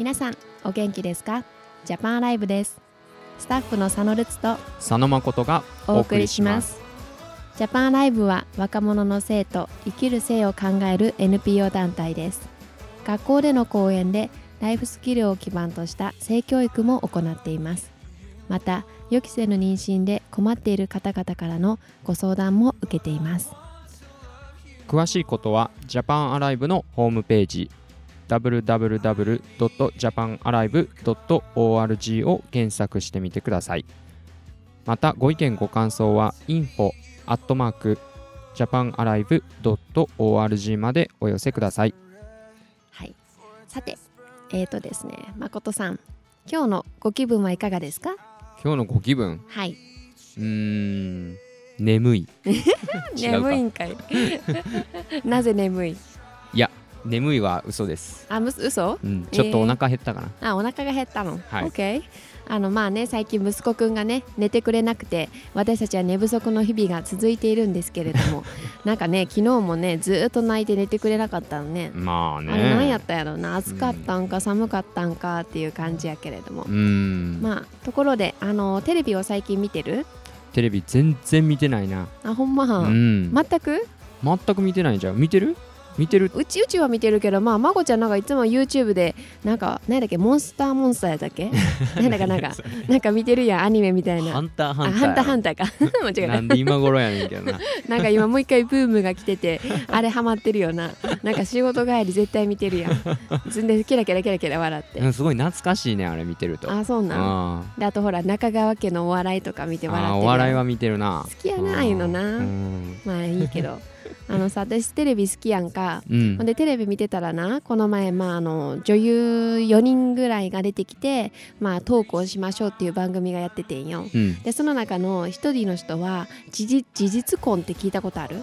皆さんお元気ですか？ジャパンライブです。スタッフの佐野ルツと佐野誠がお送りします。ジャパンライブは若者の性と生きる性を考える NPO 団体です。学校での講演でライフスキルを基盤とした性教育も行っています。また予期せぬ妊娠で困っている方々からのご相談も受けています。詳しいことはジャパンアライブのホームページ www.japanalive.org を検索してみてください。またご意見ご感想は info japanalive.org までお寄せください。はい。さてえーとですね誠さん今日のご気分はいかがですか？今日のご気分？はい。うーん眠い。眠いんかい。なぜ眠い？眠いは嘘です、あむ嘘？うん、ちょっとお腹減ったかな、あお腹が減ったの、はい。OK あのまあね最近息子くんがね寝てくれなくて私たちは寝不足の日々が続いているんですけれども なんかね昨日もねずーっと泣いて寝てくれなかったのね。まあね。あれ何やったやろな？暑かったんか寒かったんかっていう感じやけれども、うーん、まあところであのテレビを最近見てる？テレビ全然見てないな。あほんま、うん、全く？全く見てないじゃん見てる？見てる？うちうちは見てるけどまあまこちゃんなんかいつも YouTube でなんか何だっけモンスターモンスターやったっけ？なんだかなんかなんか見てるやんアニメみたいな。ハンターハあンター。ハンターハンターか。間違えた。なんで今頃やねんけどな。なんか今もう一回ブームが来てて あれハマってるよな。なんか仕事帰り絶対見てるやん。ずんでキラキラキラキラ笑って。うんすごい懐かしいねあれ見てると。あそうなん。あであとほら中川家のお笑いとか見てー笑ってるお笑いは見てるな。好きやなああいうのな。うん。まあいいけどあのさ私テレビ好きやんか。うん。ほんでテレビ見てたらなこの前、まあ、あの女優4人ぐらいが出てきて、まあ、トークをしましょうっていう番組がやっててんよ。うん。でその中の一人の人は事実事実婚って聞いたことある？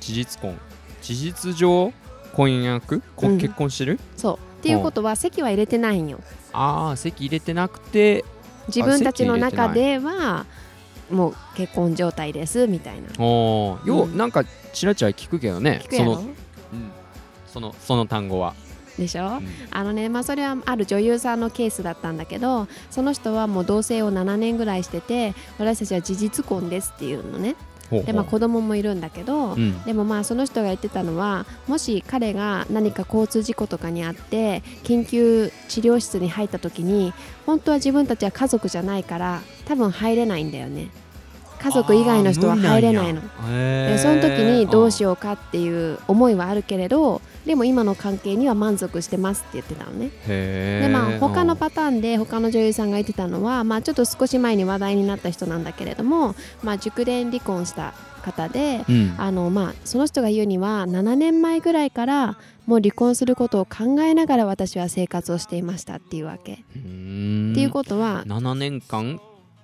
事実婚。事実上婚約？こうん。結婚してる、そう。っていうことは籍は入れてないんよ。ああ籍入れてなくて自分たちの中ではもう結婚状態ですみたいな。おー。よう、うん。なんかちらちら聞くけどね聞くやろ？その、うん、そのその単語は、でしょ、うん。あのねまあそれはある女優さんのケースだったんだけどその人はもう同棲を7年ぐらいしてて私たちは事実婚ですっていうのねでまあ子供もいるんだけど、うん。でもまあその人が言ってたのはもし彼が何か交通事故とかにあって緊急治療室に入った時に本当は自分たちは家族じゃないから多分入れないんだよね家族以外の人は入れないの。でその時にどうしよようかっていう思いはあるけれどでも今の関係には満足してますって言ってたのね。でまあー他のパターンで他の女優さんが言ってたのは、まあ、ちょっと少し前に話題になった人なんだけれども、まあ、熟練離婚した方でうん。あのまあその人が言うには7年前ぐらいからもう離婚することを考えながら私は生活をしていましたっていうわけ。っていうことは、7年間？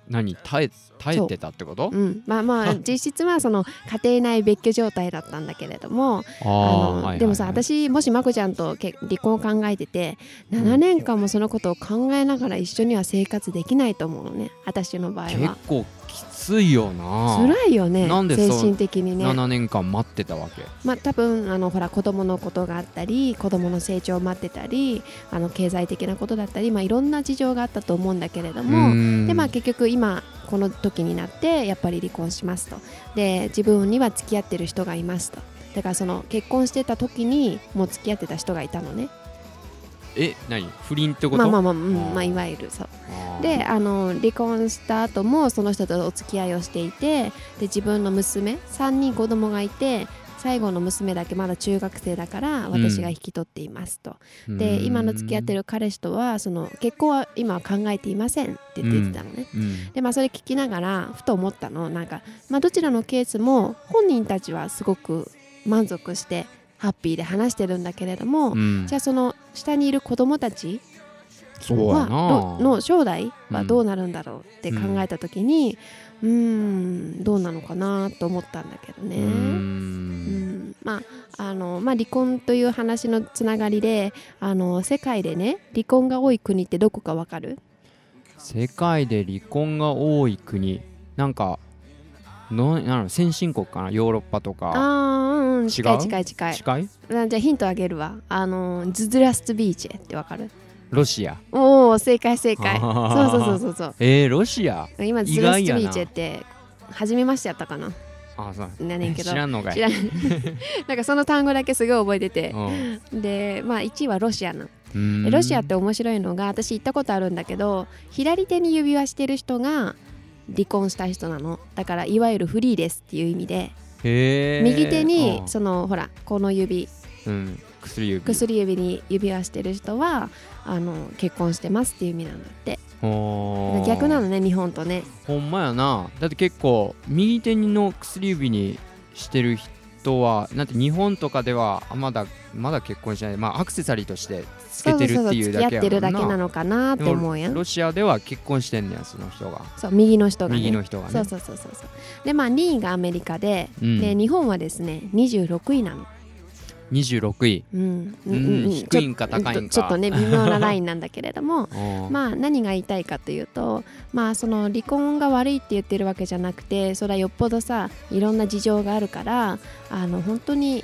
何耐え耐えてたってこと？う。ん、まあまあ実質はその家庭内別居状態だったんだけれどもあのあーはいはいはい。でもさ私もしまこちゃんとけ離婚を考えてて7年間もそのことを考えながら一緒には生活できないと思うのね私の場合結は。構きついよな。辛いよねなんで精神的にね。7年間待ってたわけ？まあ、多分あのほら子供のことがあったり子供の成長を待ってたりあの経済的なことだったり、まあ、いろんな事情があったと思うんだけれどもで、でまあ、結局今この時になってやっぱり離婚しますと。で自分には付き合ってる人がいますと。だからその結婚してた時にもう付き合ってた人がいたのねえ何？不倫ってこと？まあまあまあ、うんまあ、いわゆるそう。であの離婚した後もその人とお付き合いをしていてで自分の娘3人子供がいて最後の娘だけまだ中学生だから私が引き取っていますと、で今の付き合ってる彼氏とはその結婚は今は考えていませんって言ってたのね、うん。でまあそれ聞きながらふと思ったの。なんか、まあ、どちらのケースも本人たちはすごく満足してハッピーで話してるんだけれども、うん。じゃあその下にいる子供たちはな。のの将来はどうなるんだろうって考えた時にうーんどうなのかなと思ったんだけどね。うん。まああのまあ、離婚という話のつながりであの世界でね離婚が多い国ってどこかわかる？世界で離婚が多い国。なんかのなんの先進国かなヨーロッパとか。あーうん近い違う？近い近い近い。あじゃあヒントあげるわ。あのズズラストビーチェってわかる？ロシア。おお正解正解。あそうーそうそうそうそう。えー、ロシア？今ズ意ルストリ外やなーチェって初めましてやったかな。あそう。なねんけど。知らんのかい。知らん。なんかその単語だけすごい覚えてて。うん。でまあ1位はロシアなロシアって面白いのが私行ったことあるんだけど左手に指輪してる人が離婚した人なの。だからいわゆるフリーですっていう意味で。右手にうん。そのほらこの指。うん。薬指。薬指に指輪してる人はあの結婚してますっていう意味なんだって。逆なのね日本とね。ほんまやな。だって結構右手の薬指にしてる人はなんて日本とかではあまだまだ結婚しないまあアクセサリーとしてつけてるっていうだけやもんな。るだけなのかなって思うやん。ロシアでは結婚してんねやその人が。そう右の人がね。右の人がね。そうそうそうそうそう。でまあ2位がアメリカで、うん。で日本はですね26位なの26位。うん、うん。低いんか高いんか。ちょっとね微妙なラインなんだけれども。ままあ何が言いたいかというとまあその離婚が悪いって言ってるわけじゃなくてそれはよっぽどさいろんな事情があるからあの本当に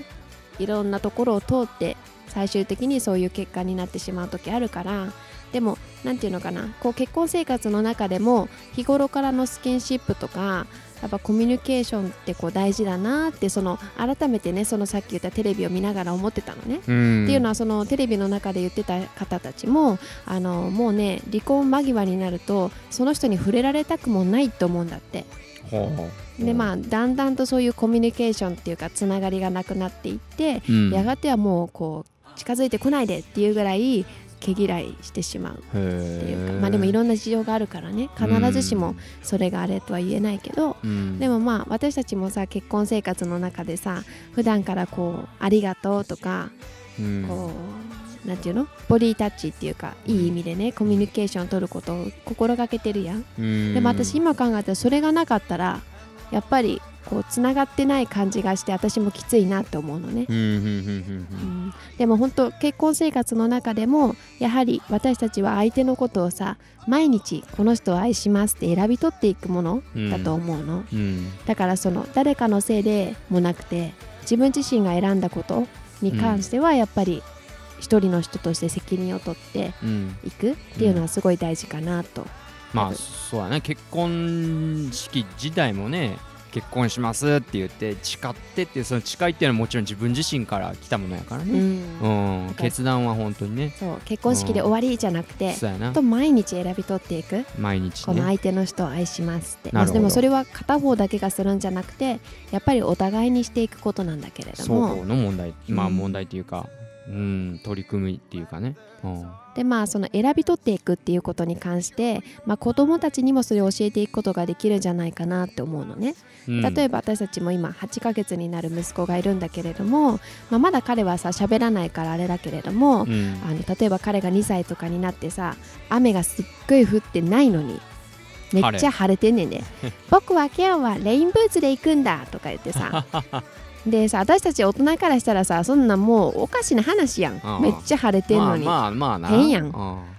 いろんなところを通って最終的にそういう結果になってしまう時あるからでも何て言うのかなこう結婚生活の中でも日頃からのスキンシップとかやっぱコミュニケーションってこう大事だなってその改めてねそのさっき言ったテレビを見ながら思ってたのね。うん。っていうのはそのテレビの中で言ってた方たちもあのもうね離婚間際になるとその人に触れられたくもないと思うんだって。でまあだんだんとそういうコミュニケーションっていうかつながりがなくなっていって、うん。やがてはもうこう近づいてこないでっていうぐらい毛嫌いしてしまうってへいうかー。まあでもいろんな事情があるからね必ずしもそれがあれとは言えないけど、うん。でもまあ私たちもさ結婚生活の中でさ普段からこう「ありがとう」とかうん。こうなんていうの？ボディタッチっていうかいい意味でねコミュニケーションを取ることを心がけてるやん、うん。でも私今考えたらそれがなかったらやっぱりこうつながってない感じがして私もきついなって思うのね、うんでも本当結婚生活の中でもやはり私たちは相手のことをさ毎日この人を愛しますって選び取っていくものだと思うの、うん。うんだからその誰かのせいでもなくて自分自身が選んだことに関してはやっぱり一人の人として責任を取ってうん。いくっていうのはすごい大事かなと、まあそうだね。結婚式自体もね結婚しますって言って誓ってってその誓いっていうのはもちろん自分自身から来たものやからうね、ん。うん。だから決断は本当にね。そう結婚式で終わりじゃなくて、そうやな。と毎日選び取っていく。毎日このね相手の人を愛しますって、なるほど。でもそれは片方だけがするんじゃなくてやっぱりお互いにしていくことなんだけれど双も方の問題まあうん問題っていうかうん取り組みっていうかね、うん。でまあその選び取っていくっていうことに関して、まあ、子どもたちにもそれを教えていくことができるんじゃないかなって思うのね。うん。例えば私たちも今8ヶ月になる息子がいるんだけれども、まあ、まだ彼はさ喋らないからあれだけれども、うん。あの例えば彼が2歳とかになってさ雨がすっごい降ってないのにめっちゃ晴れてんねんで 僕は今日はレインブーツで行くんだとか言ってさ でさ私たち大人からしたらさそんなもうおかしな話やん。めっちゃ晴れてんのに、まあまあまあな。変やん。うん。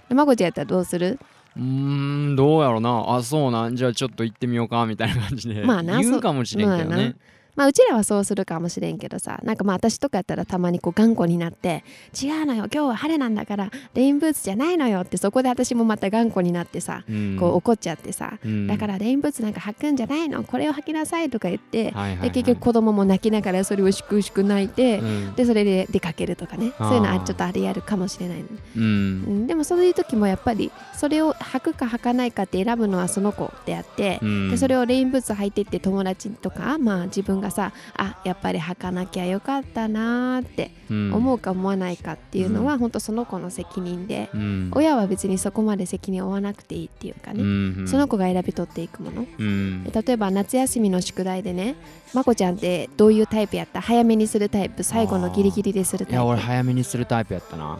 でまこちゃんやったらどうする？うーんどうやろな。あそうなん。じゃあちょっと行ってみようかみたいな感じでまあな言うかもしれんけどまあまあうちらはそうするかもしれんけどさなんかまあ私とかやったらたまにこう頑固になって違うのよ今日は晴れなんだからレインブーツじゃないのよってそこで私もまた頑固になってさうん。こう怒っちゃってさ、うん。だからレインブーツなんか履くんじゃないのこれを履きなさいとか言って、はいはいはい。で結局子供も泣きながらそれをしくしく泣いて、うんでそれで出かけるとかねそういうのはちょっとありあるかもしれないの、うんうん、でもそういう時もやっぱりそれを履くか履かないかって選ぶのはその子であって、うんでそれをレインブーツ履いてって友達とかまあ自分がさあやっぱり履かなきゃよかったなーってうん。思うか思わないかっていうのは、本当その子の責任で、うん。親は別にそこまで責任を負わなくていいっていうかね、うんその子が選び取っていくもの。うん。で例えば夏休みの宿題でねまこちゃんってどういうタイプやった早めにするタイプ最後のギリギリでするタイプ。いや俺早めにするタイプやったな。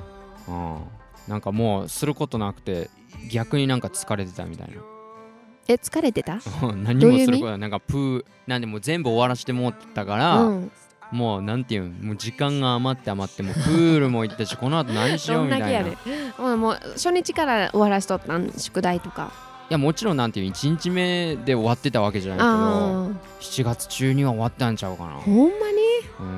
うん。なんかもうすることなくて逆になんか疲れてたみたいなえ疲れてた？何もすることなんかプーなんでもう全部終わらしてもってたから、うん。もうなんていうんもう時間が余って余ってもうプールも行ったしこの後何しよどうんみたいな。いだけやるうんもう初日から終わらしとったん宿題とか。やもちろんなんていう1日目で終わってたわけじゃないけどあ7月中には終わったんちゃうかな。あほんまに？うん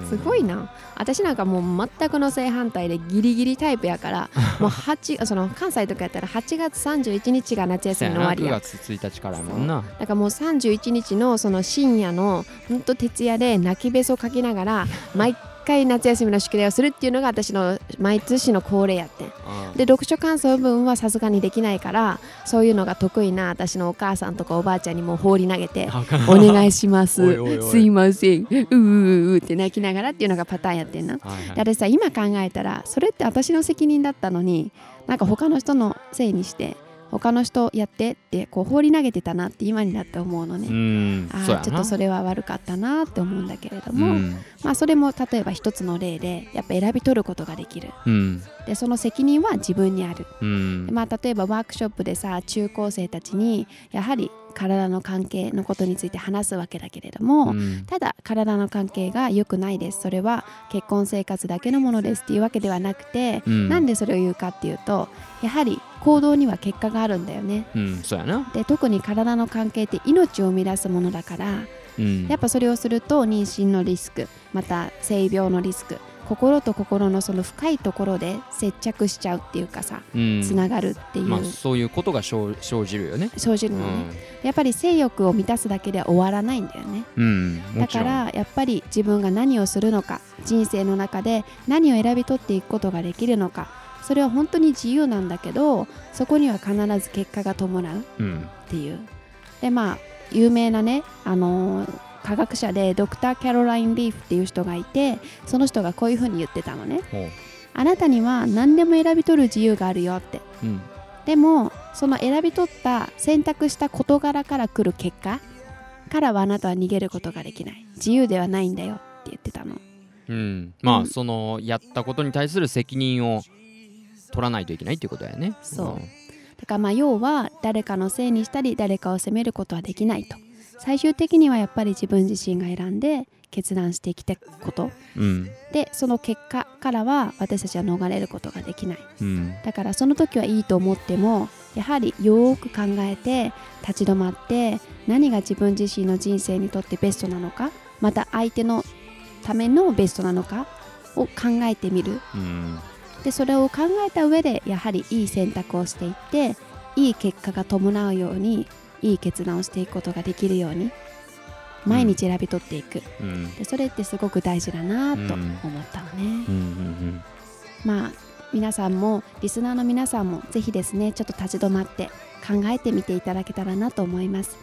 すごいな。私なんかもう全くの正反対でギリギリタイプやから もう8その関西とかやったら8月31日が夏休みの終わり9や月1日からやもんな。だからもう31日のその深夜のほんと徹夜で泣きべそかきながら 毎回夏休みの宿題をするっていうのが私の毎年の恒例やってん。うん。で読書感想文はさすがにできないからそういうのが得意な私のお母さんとかおばあちゃんにもう放り投げてお願いします。すいません。うーうーうーって泣きながらっていうのがパターンやってんな。はいはい。さ今考えたらそれって私の責任だったのになんか他の人のせいにして他の人やってってこう放り投げてたなって今になって思うのね、うん。あそうやな。ーちょっとそれは悪かったなって思うんだけれどうも、ん。まあそれも例えば一つの例でやっぱ選び取ることができる。うん。でその責任は自分にある、うん。でまあ例えばワークショップでさ中高生たちにやはり体の関係のことについて話すわけだけれども、うん。ただ体の関係が良くないです。それは結婚生活だけのものですっていうわけではなくて、うん。なんでそれを言うかっていうとやはり行動には結果があるんだよね。うん。そうやな。で特に体の関係って命を生み出すものだからうん。やっぱそれをすると妊娠のリスクまた性病のリスク心と心のその深いところで接着しちゃうっていうかさうん。つながるっていう、まあそういうことが生生じるよね。生じるのね、やっぱり性欲を満たすだけでは終わらないんだよね。うんだからやっぱり自分が何をするのか人生の中で何を選び取っていくことができるのかそれは本当に自由なんだけどそこには必ず結果が伴うっうんていう。でまあ有名なねあのー科学者でドクター・キャロライン・リーフっていう人がいてその人がこういうふうに言ってたのね。あなたには何でも選び取る自由があるよって。うん。でもその選び取った選択した事柄から来る結果からはあなたは逃げることができない。自由ではないんだよって言ってたの。うん。まあうんそのやったことに対する責任を取らないといけないっていうことだよね。そう。んだからまあ要は誰かのせいにしたり誰かを責めることはできないと最終的にはやっぱり自分自身が選んで決断してきたこと。うん。でその結果からは私たちは逃れることができない。うん。だからその時はいいと思ってもやはりよーく考えて立ち止まって何が自分自身の人生にとってベストなのかまた相手のためのベストなのかを考えてみる。うん。でそれを考えた上でやはりいい選択をしていっていい結果が伴うようにいい決断をしていくことができるように毎日選び取っていく、うん。でそれってすごく大事だなとうん。思ったのね。まあ皆さんもリスナーの皆さんもぜひですねちょっと立ち止まって考えてみていただけたらなと思います。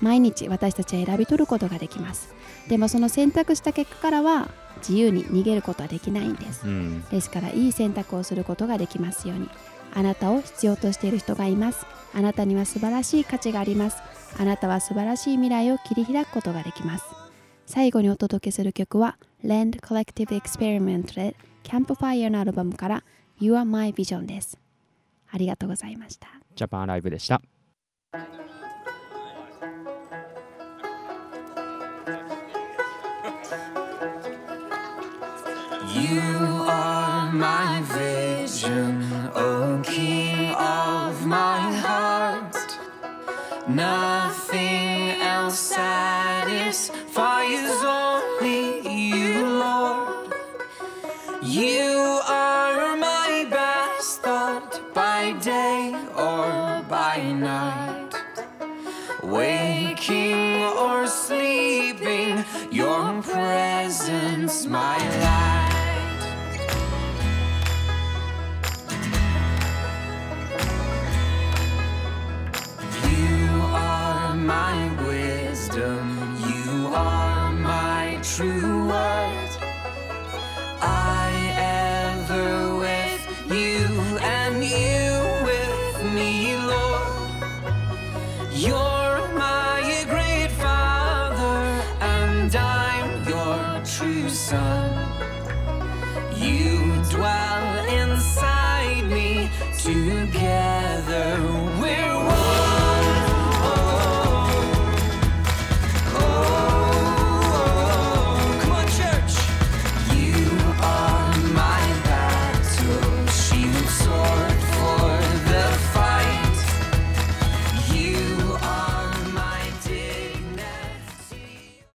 毎日私たちは選び取ることができます。でもその選択した結果からは自由に逃げることはできないんです。うん。ですからいい選択をすることができますようにあなたを必要としている人がいます。あなたには素晴らしい価値があります。あなたは素晴らしい未来を切り開くことができます。最後にお届けする曲は Land Collective Experiment で Campfire のアルバムから You Are My Vision です。ありがとうございました。ジャパンライブでした。You are my Now You dwell inside me together.